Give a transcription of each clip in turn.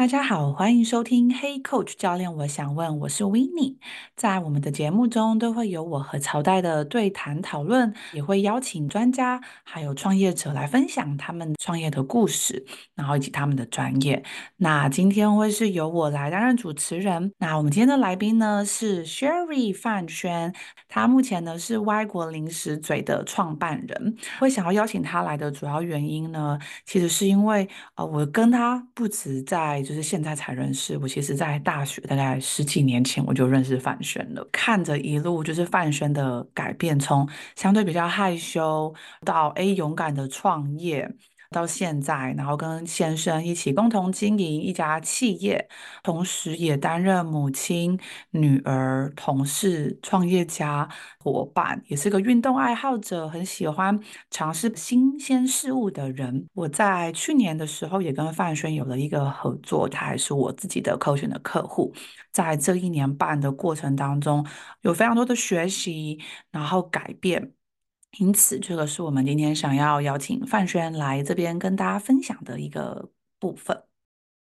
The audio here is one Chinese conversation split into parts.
大家好，欢迎收听 Hey Coach 教练，我想问，我是 Winnie。在我们的节目中，都会有我和朝代的对谈讨论，也会邀请专家还有创业者来分享他们创业的故事，然后以及他们的专业。那今天会是由我来担任主持人。那我们今天的来宾呢是 Sherry 范轩，他目前呢是歪国零食嘴的创办人。会想要邀请他来的主要原因呢，其实是因为呃，我跟他不止在就是现在才认识，我其实在大学大概十几年前我就认识范轩了。看着一路就是范轩的改变，从相对比较害羞到诶勇敢的创业。到现在，然后跟先生一起共同经营一家企业，同时也担任母亲、女儿、同事、创业家、伙伴，也是个运动爱好者，很喜欢尝试新鲜事物的人。我在去年的时候也跟范轩有了一个合作，他还是我自己的 coaching 的客户。在这一年半的过程当中，有非常多的学习，然后改变。因此，这个是我们今天想要邀请范轩来这边跟大家分享的一个部分。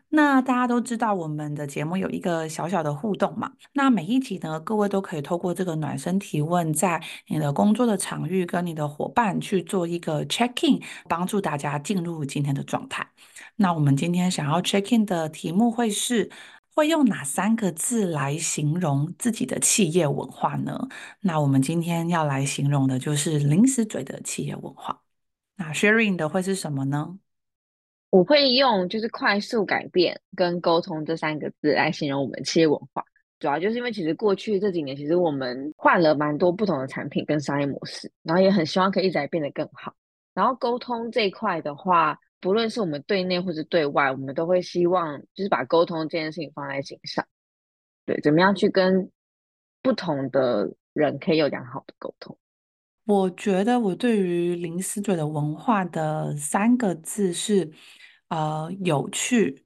那大家都知道，我们的节目有一个小小的互动嘛。那每一集呢，各位都可以透过这个暖身提问，在你的工作的场域跟你的伙伴去做一个 check in，帮助大家进入今天的状态。那我们今天想要 check in 的题目会是。会用哪三个字来形容自己的企业文化呢？那我们今天要来形容的就是零食嘴的企业文化。那 Sharing 的会是什么呢？我会用就是快速改变跟沟通这三个字来形容我们企业文化。主要就是因为其实过去这几年，其实我们换了蛮多不同的产品跟商业模式，然后也很希望可以一直来变得更好。然后沟通这一块的话。不论是我们对内或是对外，我们都会希望就是把沟通这件事情放在心上。对，怎么样去跟不同的人可以有良好的沟通？我觉得我对于零食嘴的文化的三个字是，呃，有趣、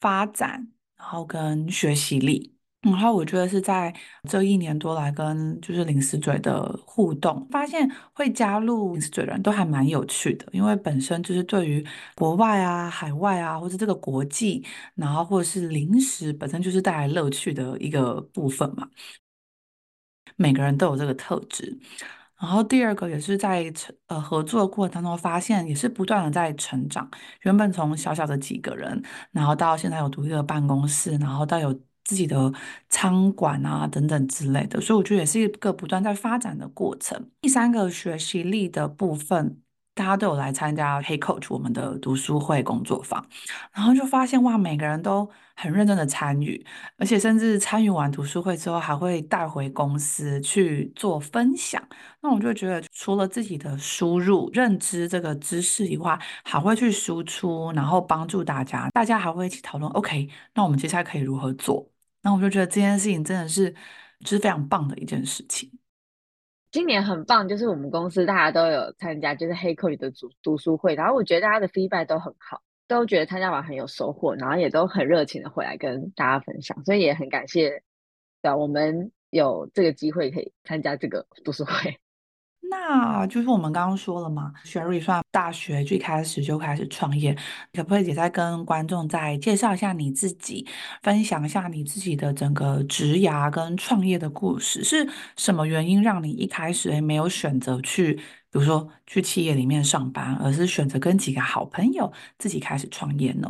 发展，然后跟学习力。然后我觉得是在这一年多来跟就是零食嘴的互动，发现会加入零食嘴的人都还蛮有趣的，因为本身就是对于国外啊、海外啊，或者这个国际，然后或者是零食本身就是带来乐趣的一个部分嘛。每个人都有这个特质。然后第二个也是在呃合作的过程当中发现，也是不断的在成长。原本从小小的几个人，然后到现在有独立的办公室，然后到有。自己的餐馆啊，等等之类的，所以我觉得也是一个不断在发展的过程。第三个学习力的部分，大家都有来参加黑 Coach 我们的读书会工作坊，然后就发现哇，每个人都很认真的参与，而且甚至参与完读书会之后，还会带回公司去做分享。那我就觉得，除了自己的输入认知这个知识以外，还会去输出，然后帮助大家，大家还会一起讨论。OK，那我们接下来可以如何做？那我就觉得这件事情真的是，就是非常棒的一件事情。今年很棒，就是我们公司大家都有参加，就是黑客里的读读书会，然后我觉得大家的 feedback 都很好，都觉得参加完很有收获，然后也都很热情的回来跟大家分享，所以也很感谢，对啊，我们有这个机会可以参加这个读书会。那就是我们刚刚说了嘛，Sherry 算大学最开始就开始创业，可不可以也再跟观众再介绍一下你自己，分享一下你自己的整个职涯跟创业的故事？是什么原因让你一开始没有选择去，比如说去企业里面上班，而是选择跟几个好朋友自己开始创业呢？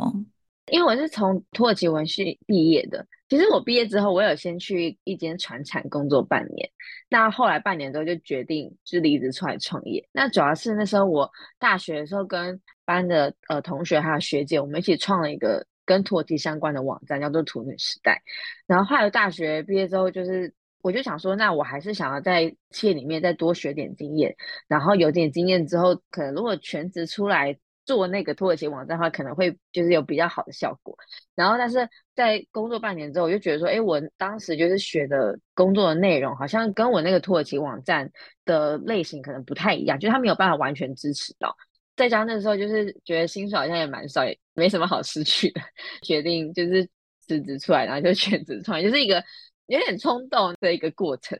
因为我是从土耳其文系毕业的。其实我毕业之后，我有先去一间船产工作半年。那后来半年之后就决定是离职出来创业。那主要是那时候我大学的时候跟班的呃同学还有学姐，我们一起创了一个跟土耳其相关的网站，叫做土女时代。然后后来大学毕业之后，就是我就想说，那我还是想要在企业里面再多学点经验。然后有点经验之后，可能如果全职出来。做那个土耳其网站的话，可能会就是有比较好的效果。然后，但是在工作半年之后，我就觉得说，哎，我当时就是学的工作的内容，好像跟我那个土耳其网站的类型可能不太一样，就是他没有办法完全支持到。再加上那时候就是觉得薪水好像也蛮少，也没什么好失去的，决定就是辞职出来，然后就全职创业，就是一个有点冲动的一个过程。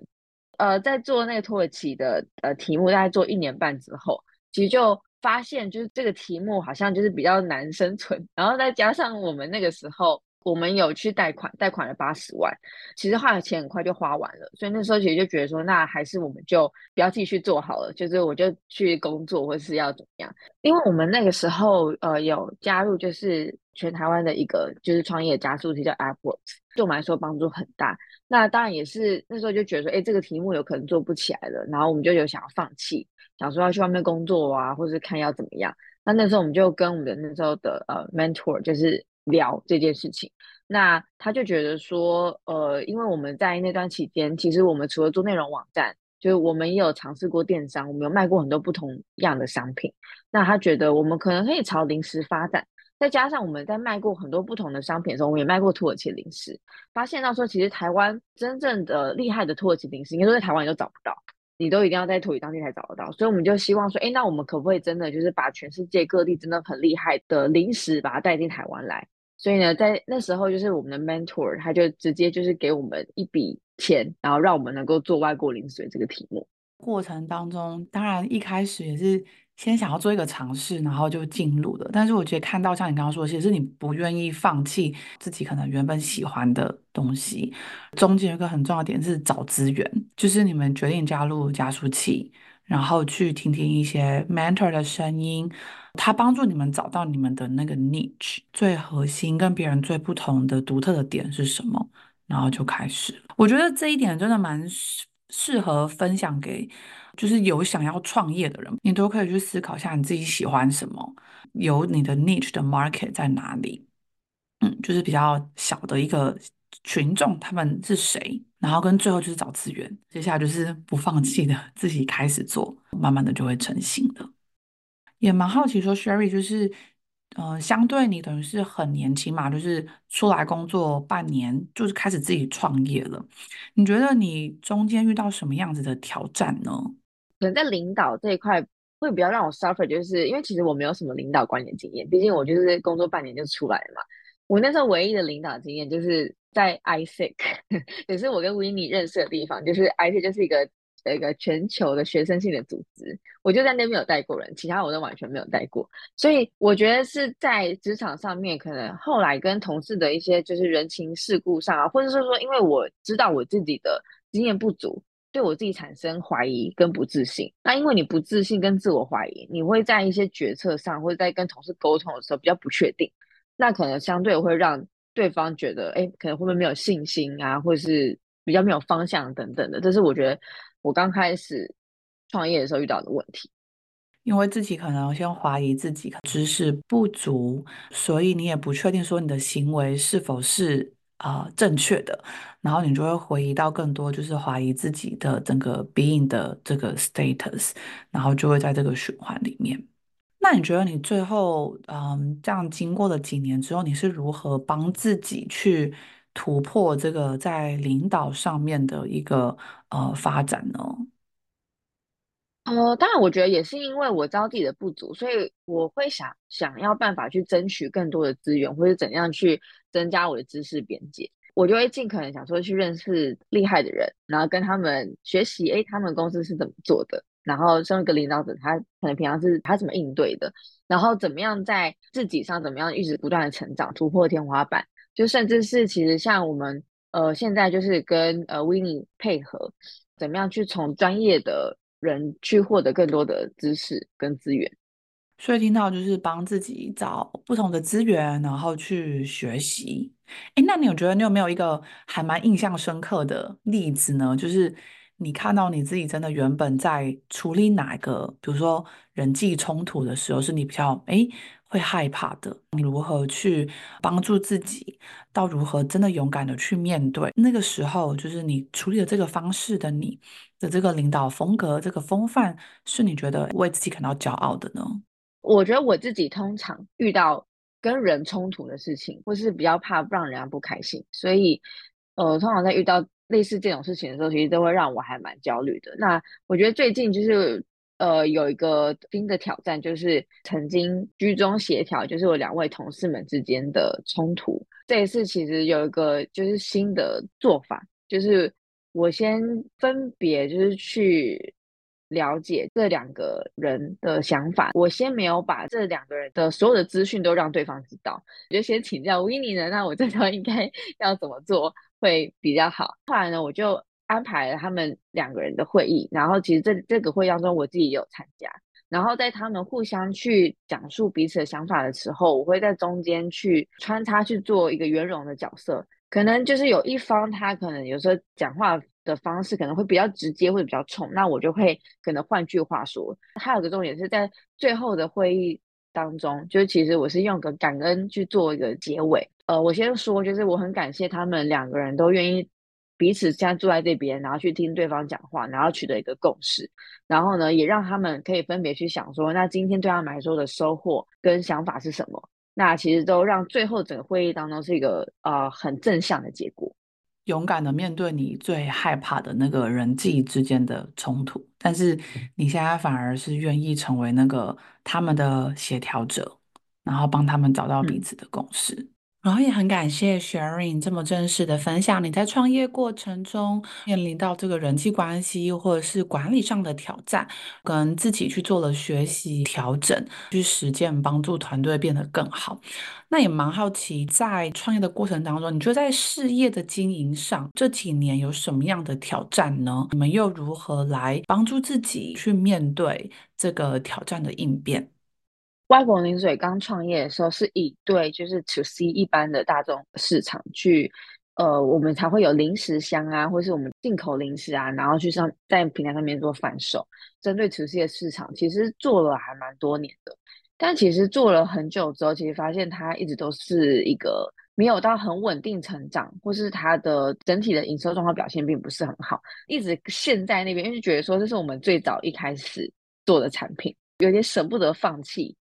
呃，在做那个土耳其的呃题目，大概做一年半之后，其实就。发现就是这个题目好像就是比较难生存，然后再加上我们那个时候我们有去贷款，贷款了八十万，其实花的钱很快就花完了，所以那时候其实就觉得说，那还是我们就不要继续做好了，就是我就去工作或是要怎么样，因为我们那个时候呃有加入就是全台湾的一个就是创业加速器叫 AppWorks，对我们来说帮助很大。那当然也是那时候就觉得说，哎，这个题目有可能做不起来了，然后我们就有想要放弃。想说要去外面工作啊，或是看要怎么样。那那时候我们就跟我们的那时候的呃 mentor 就是聊这件事情。那他就觉得说，呃，因为我们在那段期间，其实我们除了做内容网站，就是我们也有尝试过电商，我们有卖过很多不同样的商品。那他觉得我们可能可以朝零食发展，再加上我们在卖过很多不同的商品的时候，我们也卖过土耳其零食，发现到说其实台湾真正的厉害的土耳其零食，应该都在台湾你都找不到。你都一定要在土耳其当地才找得到，所以我们就希望说，哎，那我们可不可以真的就是把全世界各地真的很厉害的零食把它带进台湾来？所以呢，在那时候就是我们的 mentor 他就直接就是给我们一笔钱，然后让我们能够做外国零食这个题目。过程当中，当然一开始也是。先想要做一个尝试，然后就进入了。但是我觉得看到像你刚刚说，其实你不愿意放弃自己可能原本喜欢的东西。中间有一个很重要的点是找资源，就是你们决定加入加速器，然后去听听一些 mentor 的声音，他帮助你们找到你们的那个 niche 最核心跟别人最不同的独特的点是什么，然后就开始。我觉得这一点真的蛮适合分享给。就是有想要创业的人，你都可以去思考一下你自己喜欢什么，有你的 niche 的 market 在哪里。嗯，就是比较小的一个群众，他们是谁？然后跟最后就是找资源，接下来就是不放弃的 自己开始做，慢慢的就会成型的。也蛮好奇说，Sherry 就是，呃，相对你等于是很年轻嘛，就是出来工作半年，就是开始自己创业了。你觉得你中间遇到什么样子的挑战呢？可能在领导这一块会比较让我 suffer，就是因为其实我没有什么领导管理经验，毕竟我就是工作半年就出来了嘛。我那时候唯一的领导经验就是在 ISEC，也是我跟 Winnie 认识的地方，就是 ISEC 就是一个一个全球的学生性的组织，我就在那边有带过人，其他我都完全没有带过。所以我觉得是在职场上面，可能后来跟同事的一些就是人情世故上啊，或者是说，因为我知道我自己的经验不足。对我自己产生怀疑跟不自信，那因为你不自信跟自我怀疑，你会在一些决策上或者在跟同事沟通的时候比较不确定，那可能相对会让对方觉得，哎，可能会不会没有信心啊，或是比较没有方向等等的。这是我觉得我刚开始创业的时候遇到的问题，因为自己可能先怀疑自己知识不足，所以你也不确定说你的行为是否是。啊、正确的，然后你就会回忆到更多，就是怀疑自己的整个 being 的这个 status，然后就会在这个循环里面。那你觉得你最后，嗯，这样经过了几年之后，你是如何帮自己去突破这个在领导上面的一个呃发展呢？呃，当然，我觉得也是因为我知道自己的不足，所以我会想想要办法去争取更多的资源，或者怎样去增加我的知识边界。我就会尽可能想说去认识厉害的人，然后跟他们学习，诶，他们公司是怎么做的，然后身为一个领导者，他可能平常是他怎么应对的，然后怎么样在自己上怎么样一直不断的成长，突破天花板，就甚至是其实像我们呃现在就是跟呃 Winnie 配合，怎么样去从专业的。人去获得更多的知识跟资源。所以听到就是帮自己找不同的资源，然后去学习。哎，那你有觉得你有没有一个还蛮印象深刻的例子呢？就是你看到你自己真的原本在处理哪一个，比如说人际冲突的时候，是你比较哎会害怕的，你如何去帮助自己，到如何真的勇敢的去面对那个时候，就是你处理的这个方式的你的这个领导风格，这个风范，是你觉得为自己感到骄傲的呢？我觉得我自己通常遇到跟人冲突的事情，或是比较怕让人家不开心，所以，呃，通常在遇到类似这种事情的时候，其实都会让我还蛮焦虑的。那我觉得最近就是，呃，有一个新的挑战，就是曾经居中协调，就是我两位同事们之间的冲突。这一次其实有一个就是新的做法，就是我先分别就是去。了解这两个人的想法，我先没有把这两个人的所有的资讯都让对方知道，我就先请教 Winnie 呢，那我这时候应该 要怎么做会比较好？后来呢，我就安排了他们两个人的会议，然后其实这这个会当中我自己也有参加，然后在他们互相去讲述彼此的想法的时候，我会在中间去穿插去做一个圆融的角色，可能就是有一方他可能有时候讲话。的方式可能会比较直接，或者比较冲，那我就会可能换句话说。还有个重点是在最后的会议当中，就是其实我是用个感恩去做一个结尾。呃，我先说，就是我很感谢他们两个人都愿意彼此现在坐在这边，然后去听对方讲话，然后取得一个共识。然后呢，也让他们可以分别去想说，那今天对他们来说的收获跟想法是什么？那其实都让最后整个会议当中是一个呃很正向的结果。勇敢的面对你最害怕的那个人际之间的冲突，但是你现在反而是愿意成为那个他们的协调者，然后帮他们找到彼此的共识。嗯然后也很感谢 Sharing 这么正式的分享，你在创业过程中面临到这个人际关系或者是管理上的挑战，跟自己去做了学习调整，去实践帮助团队变得更好。那也蛮好奇，在创业的过程当中，你觉得在事业的经营上这几年有什么样的挑战呢？你们又如何来帮助自己去面对这个挑战的应变？外国零水刚创业的时候，是以对就是 to C 一般的大众市场去，呃，我们才会有零食箱啊，或是我们进口零食啊，然后去上在平台上面做贩售。针对 to C 的市场，其实做了还蛮多年的，但其实做了很久之后，其实发现它一直都是一个没有到很稳定成长，或是它的整体的营收状况表现并不是很好，一直陷在那边，因为觉得说这是我们最早一开始做的产品，有点舍不得放弃。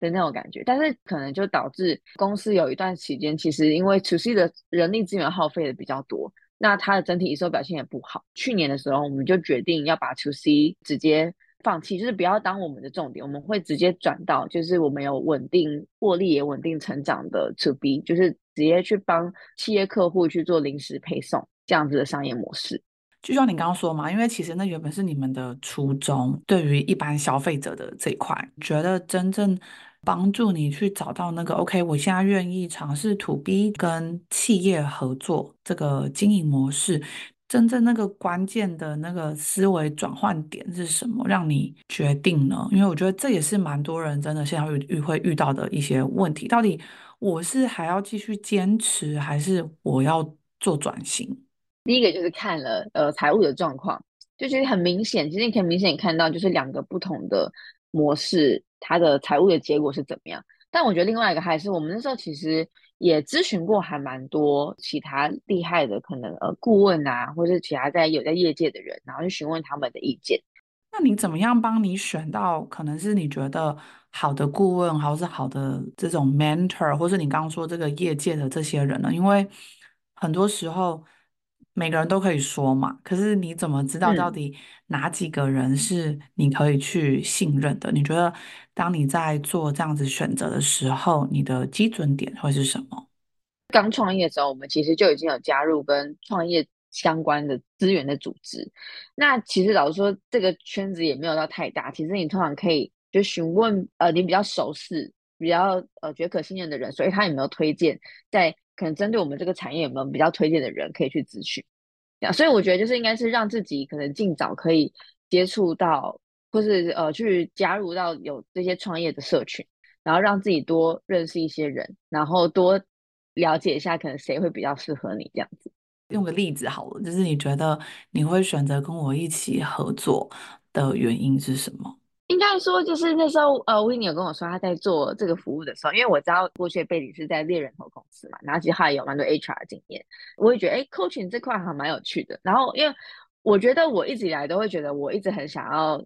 的那种感觉，但是可能就导致公司有一段期间，其实因为 To C 的人力资源耗费的比较多，那它的整体营收表现也不好。去年的时候，我们就决定要把 To C 直接放弃，就是不要当我们的重点，我们会直接转到就是我们有稳定获利也稳定成长的 To B，就是直接去帮企业客户去做临时配送这样子的商业模式。就像你刚刚说嘛，因为其实那原本是你们的初衷，对于一般消费者的这一块，觉得真正帮助你去找到那个 OK，我现在愿意尝试 To B 跟企业合作这个经营模式，真正那个关键的那个思维转换点是什么，让你决定呢？因为我觉得这也是蛮多人真的现在会遇会遇到的一些问题，到底我是还要继续坚持，还是我要做转型？第一个就是看了呃财务的状况，就觉得很明显，其实你可以明显看到就是两个不同的模式，它的财务的结果是怎么样。但我觉得另外一个还是我们那时候其实也咨询过还蛮多其他厉害的可能呃顾问啊，或者是其他在有在业界的人，然后去询问他们的意见。那你怎么样帮你选到可能是你觉得好的顾问，或是好的这种 mentor，或是你刚刚说这个业界的这些人呢？因为很多时候。每个人都可以说嘛，可是你怎么知道到底哪几个人是你可以去信任的？嗯、你觉得当你在做这样子选择的时候，你的基准点会是什么？刚创业的时候，我们其实就已经有加入跟创业相关的资源的组织。那其实老实说，这个圈子也没有到太大。其实你通常可以就询问呃，你比较熟悉、比较呃觉得可信任的人，所以他有没有推荐在。可能针对我们这个产业有没有比较推荐的人可以去咨询？这样，所以我觉得就是应该是让自己可能尽早可以接触到或是呃去加入到有这些创业的社群，然后让自己多认识一些人，然后多了解一下可能谁会比较适合你这样子。用个例子好了，就是你觉得你会选择跟我一起合作的原因是什么？应该说，就是那时候，呃，Winnie 有跟我说他在做这个服务的时候，因为我知道过去的背景是在猎人头公司嘛，然后其实他也有蛮多 HR 的经验，我会觉得，哎，coaching 这块还蛮有趣的。然后，因为我觉得我一直以来都会觉得，我一直很想要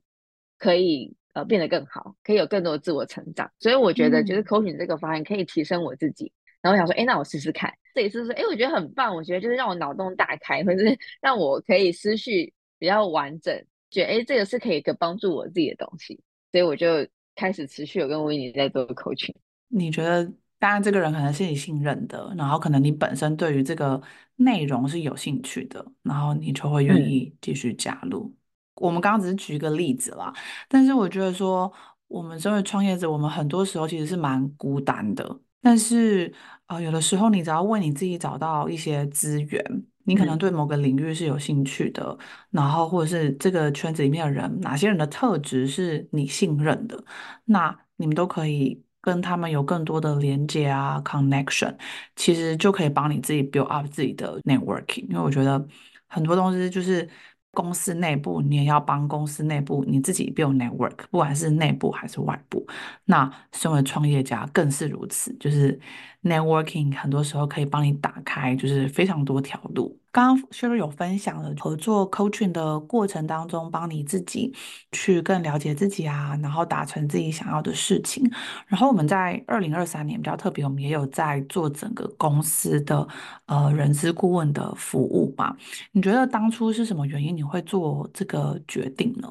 可以呃变得更好，可以有更多的自我成长，所以我觉得就是 coaching 这个方案可以提升我自己。嗯、然后我想说，哎，那我试试看，这一次是，哎，我觉得很棒，我觉得就是让我脑洞大开，或者是让我可以思绪比较完整。觉得哎，这个是可以个帮助我自己的东西，所以我就开始持续有跟维尼在做 coaching。你觉得，当然这个人可能是你信任的，然后可能你本身对于这个内容是有兴趣的，然后你就会愿意继续加入。嗯、我们刚刚只是举一个例子啦，但是我觉得说，我们身为创业者，我们很多时候其实是蛮孤单的，但是啊、呃，有的时候你只要为你自己找到一些资源。你可能对某个领域是有兴趣的，嗯、然后或者是这个圈子里面的人，哪些人的特质是你信任的，那你们都可以跟他们有更多的连接啊，connection，其实就可以帮你自己 build up 自己的 networking。因为我觉得很多东西就是公司内部，你也要帮公司内部你自己 build network，不管是内部还是外部。那身为创业家更是如此，就是 networking 很多时候可以帮你打开，就是非常多条路。刚刚 Sherry 有分享了合作 coaching 的过程当中，帮你自己去更了解自己啊，然后达成自己想要的事情。然后我们在二零二三年比较特别，我们也有在做整个公司的呃人资顾问的服务吧。你觉得当初是什么原因你会做这个决定呢？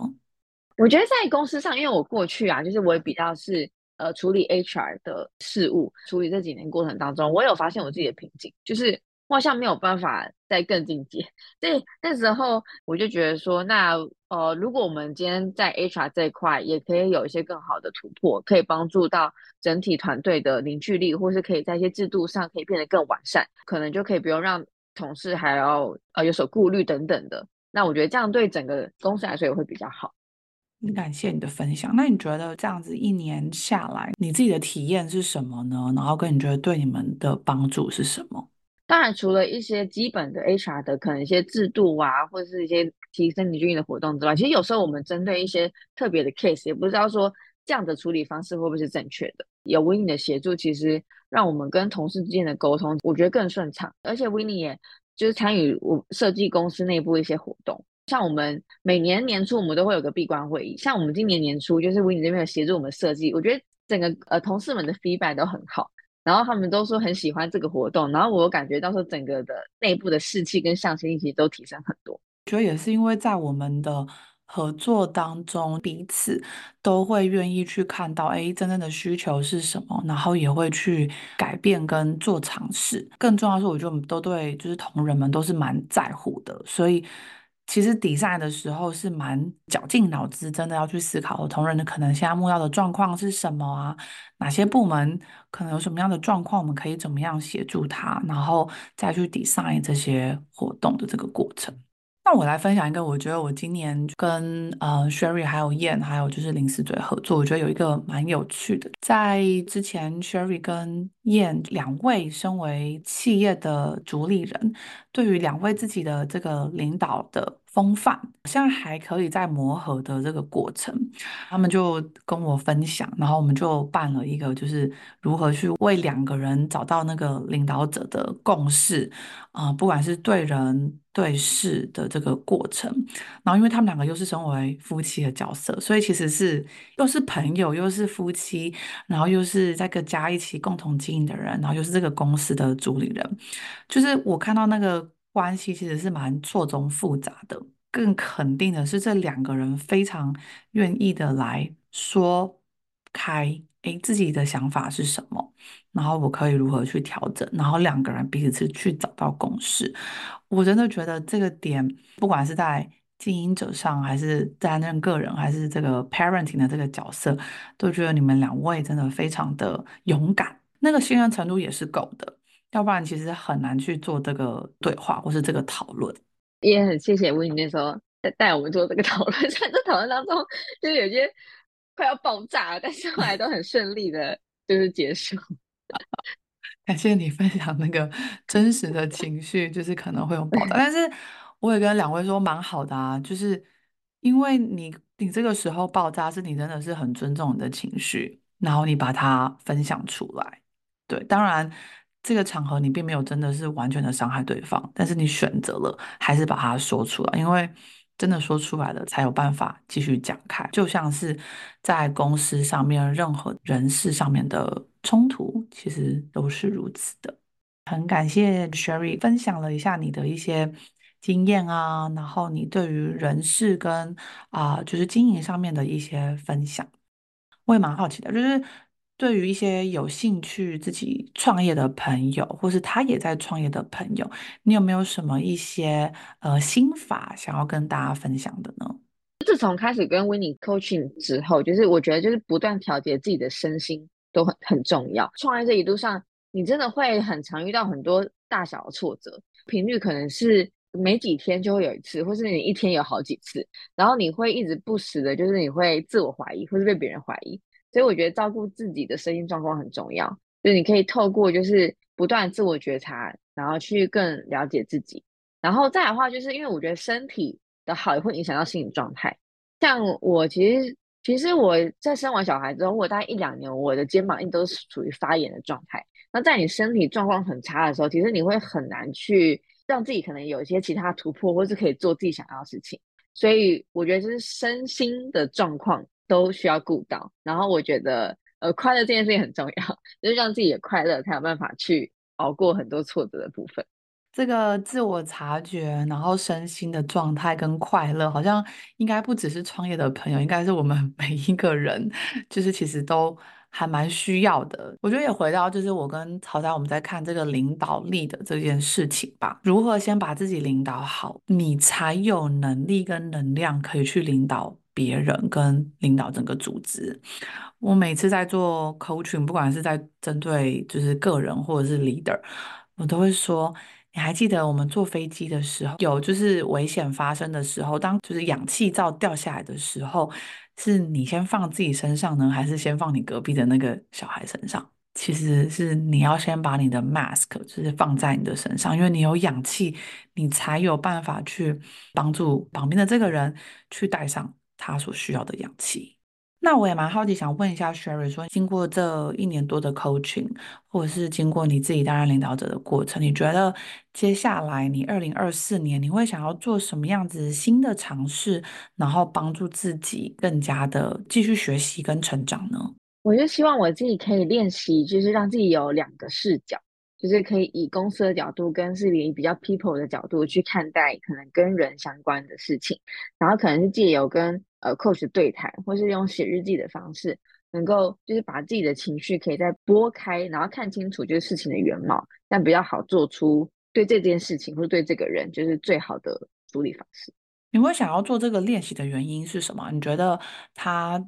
我觉得在公司上，因为我过去啊，就是我也比较是呃处理 HR 的事务，处理这几年过程当中，我有发现我自己的瓶颈，就是。我好像没有办法再更进阶，所以那时候我就觉得说，那呃，如果我们今天在 HR 这一块也可以有一些更好的突破，可以帮助到整体团队的凝聚力，或是可以在一些制度上可以变得更完善，可能就可以不用让同事还要呃有所顾虑等等的。那我觉得这样对整个公司来说也会比较好。感谢你的分享。那你觉得这样子一年下来，你自己的体验是什么呢？然后跟你觉得对你们的帮助是什么？当然，除了一些基本的 HR 的可能一些制度啊，或者是一些提升凝聚力的活动之外，其实有时候我们针对一些特别的 case，也不知道说这样的处理方式会不会是正确的。有 Winnie 的协助，其实让我们跟同事之间的沟通，我觉得更顺畅。而且 Winnie 也就是参与我设计公司内部一些活动，像我们每年年初我们都会有个闭关会议，像我们今年年初就是 Winnie 这边有协助我们设计，我觉得整个呃同事们的 feedback 都很好。然后他们都说很喜欢这个活动，然后我感觉到说整个的内部的士气跟向心力其实都提升很多。我觉得也是因为在我们的合作当中，彼此都会愿意去看到，哎，真正的需求是什么，然后也会去改变跟做尝试。更重要的是，我觉得我们都对，就是同仁们都是蛮在乎的，所以。其实 design 的时候是蛮绞尽脑汁，真的要去思考同仁的可能现在目标的状况是什么啊？哪些部门可能有什么样的状况，我们可以怎么样协助他，然后再去 design 这些活动的这个过程。那我来分享一个，我觉得我今年跟呃 Sherry 还有燕还有就是林思嘴合作，我觉得有一个蛮有趣的。在之前 Sherry 跟燕两位身为企业的主理人，对于两位自己的这个领导的风范，现在还可以在磨合的这个过程，他们就跟我分享，然后我们就办了一个，就是如何去为两个人找到那个领导者的共识啊、不管是对人。对事的这个过程，然后因为他们两个又是身为夫妻的角色，所以其实是又是朋友，又是夫妻，然后又是在个家一起共同经营的人，然后又是这个公司的主理人，就是我看到那个关系其实是蛮错综复杂的。更肯定的是，这两个人非常愿意的来说开，诶，自己的想法是什么，然后我可以如何去调整，然后两个人彼此去找到共识。我真的觉得这个点，不管是在经营者上，还是担任个人，还是这个 parenting 的这个角色，都觉得你们两位真的非常的勇敢，那个信任程度也是够的，要不然其实很难去做这个对话或是这个讨论。也很谢谢 Win 那时候在带我们做这个讨论，在这讨论当中，就是有些快要爆炸了，但是后来都很顺利的，就是结束。感谢你分享那个真实的情绪，就是可能会有爆炸，但是我也跟两位说蛮好的啊，就是因为你你这个时候爆炸，是你真的是很尊重你的情绪，然后你把它分享出来。对，当然这个场合你并没有真的是完全的伤害对方，但是你选择了还是把它说出来，因为真的说出来了才有办法继续讲开。就像是在公司上面任何人事上面的冲突，其实都是如此的。很感谢 Sherry 分享了一下你的一些经验啊，然后你对于人事跟啊、就是经营上面的一些分享，我也蛮好奇的，就是。对于一些有兴趣自己创业的朋友，或是他也在创业的朋友，你有没有什么一些呃心法想要跟大家分享的呢？自从开始跟 Winnie Coaching 之后，就是我觉得就是不断调节自己的身心都很很重要。创业这一路上，你真的会很常遇到很多大小的挫折，频率可能是没几天就会有一次，或是你一天有好几次，然后你会一直不时的，就是你会自我怀疑，或是被别人怀疑。所以我觉得照顾自己的身心状况很重要，就是你可以透过就是不断自我觉察，然后去更了解自己。然后再来的话，就是因为我觉得身体的好也会影响到心理状态。像我其实其实我在生完小孩之后，我大概一两年，我的肩膀一直都是处于发炎的状态。那在你身体状况很差的时候，其实你会很难去让自己可能有一些其他突破，或是可以做自己想要的事情。所以我觉得就是身心的状况。都需要顾到，然后我觉得，呃，快乐这件事情很重要，就是让自己也快乐，才有办法去熬过很多挫折的部分。这个自我察觉，然后身心的状态跟快乐，好像应该不只是创业的朋友，应该是我们每一个人，就是其实都还蛮需要的。我觉得也回到，就是我跟曹丹我们在看这个领导力的这件事情吧。如何先把自己领导好，你才有能力跟能量可以去领导。别人跟领导整个组织，我每次在做 coaching，不管是在针对就是个人或者是 leader，我都会说，你还记得我们坐飞机的时候，有就是危险发生的时候，当就是氧气罩掉下来的时候，是你先放自己身上呢，还是先放你隔壁的那个小孩身上？其实是你要先把你的 mask 就是放在你的身上，因为你有氧气，你才有办法去帮助旁边的这个人去戴上。他所需要的氧气。那我也蛮好奇，想问一下 Sherry，说经过这一年多的 coaching，或者是经过你自己担任领导者的过程，你觉得接下来你二零二四年你会想要做什么样子新的尝试，然后帮助自己更加的继续学习跟成长呢？我就希望我自己可以练习，就是让自己有两个视角。就是可以以公司的角度，跟是以比较 people 的角度去看待可能跟人相关的事情，然后可能是借由跟呃 coach 对谈，或是用写日记的方式，能够就是把自己的情绪可以再拨开，然后看清楚就是事情的原貌，但比较好做出对这件事情或者对这个人就是最好的处理方式。你会想要做这个练习的原因是什么？你觉得他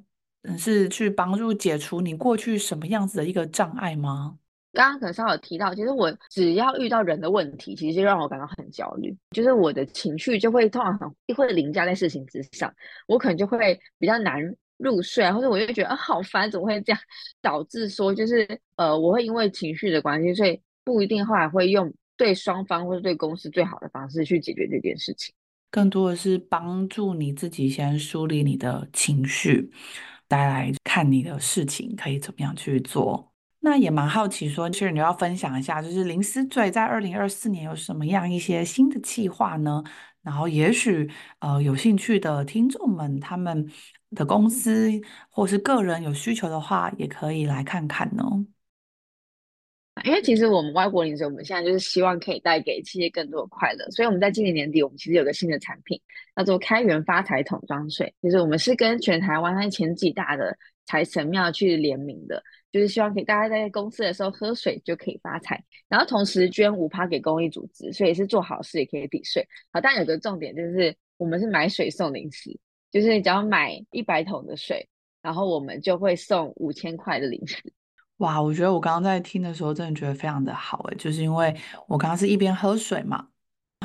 是去帮助解除你过去什么样子的一个障碍吗？刚刚可能稍微有提到，其实我只要遇到人的问题，其实就让我感到很焦虑，就是我的情绪就会通常很会凌驾在事情之上，我可能就会比较难入睡啊，或者我就觉得啊好烦，怎么会这样？导致说就是呃，我会因为情绪的关系，所以不一定后来会用对双方或者对公司最好的方式去解决这件事情，更多的是帮助你自己先梳理你的情绪，再来看你的事情可以怎么样去做。那也蛮好奇说，其实你要分享一下，就是林思醉在二零二四年有什么样一些新的计划呢？然后也许呃有兴趣的听众们，他们的公司或是个人有需求的话，也可以来看看呢。因为其实我们外国零食，我们现在就是希望可以带给企业更多的快乐，所以我们在今年年底，我们其实有个新的产品，叫做开源发财桶装水。其实我们是跟全台湾那前几大的财神庙去联名的。就是希望可以大家在公司的时候喝水就可以发财，然后同时捐五趴给公益组织，所以是做好事也可以抵税。好，但有个重点就是我们是买水送零食，就是你只要买一百桶的水，然后我们就会送五千块的零食。哇，我觉得我刚刚在听的时候真的觉得非常的好诶，就是因为我刚刚是一边喝水嘛，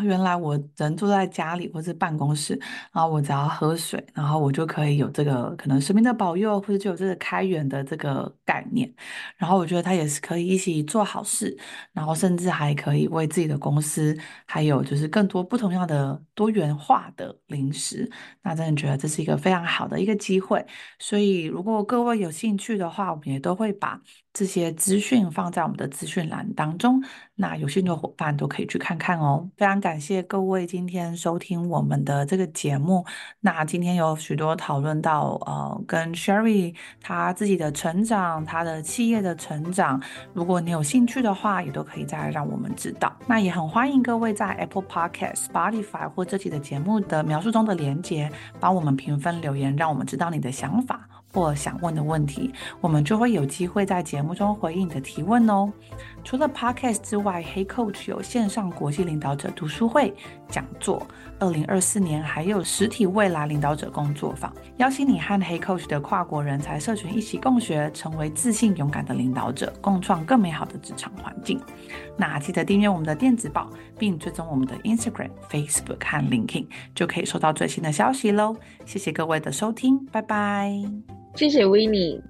原来我人坐在家里或是办公室，然后我只要喝水，然后我就可以有这个可能神明的保佑，或者就有这个开源的这个概念。然后我觉得他也是可以一起做好事，然后甚至还可以为自己的公司，还有就是更多不同样的多元化的零食。那真的觉得这是一个非常好的一个机会。所以如果各位有兴趣的话，我们也都会把这些资讯放在我们的资讯栏当中。那有兴趣的伙伴都可以去看看哦。非常感谢各位今天收听我们的这个节目。那今天有许多讨论到，呃，跟 Sherry 他自己的成长，他的企业的成长。如果你有兴趣的话，也都可以再让我们知道。那也很欢迎各位在 Apple Podcast、Spotify 或这期的节目的描述中的连接，帮我们评分留言，让我们知道你的想法。或想问的问题，我们就会有机会在节目中回应你的提问哦。除了 Podcast 之外，Hey Coach 有线上国际领导者读书会讲座，二零二四年还有实体未来领导者工作坊，邀请你和 Hey Coach 的跨国人才社群一起共学，成为自信勇敢的领导者，共创更美好的职场环境。那记得订阅我们的电子报，并追踪我们的 Instagram、Facebook 和 LinkedIn，就可以收到最新的消息喽。谢谢各位的收听，拜拜。谢谢维尼。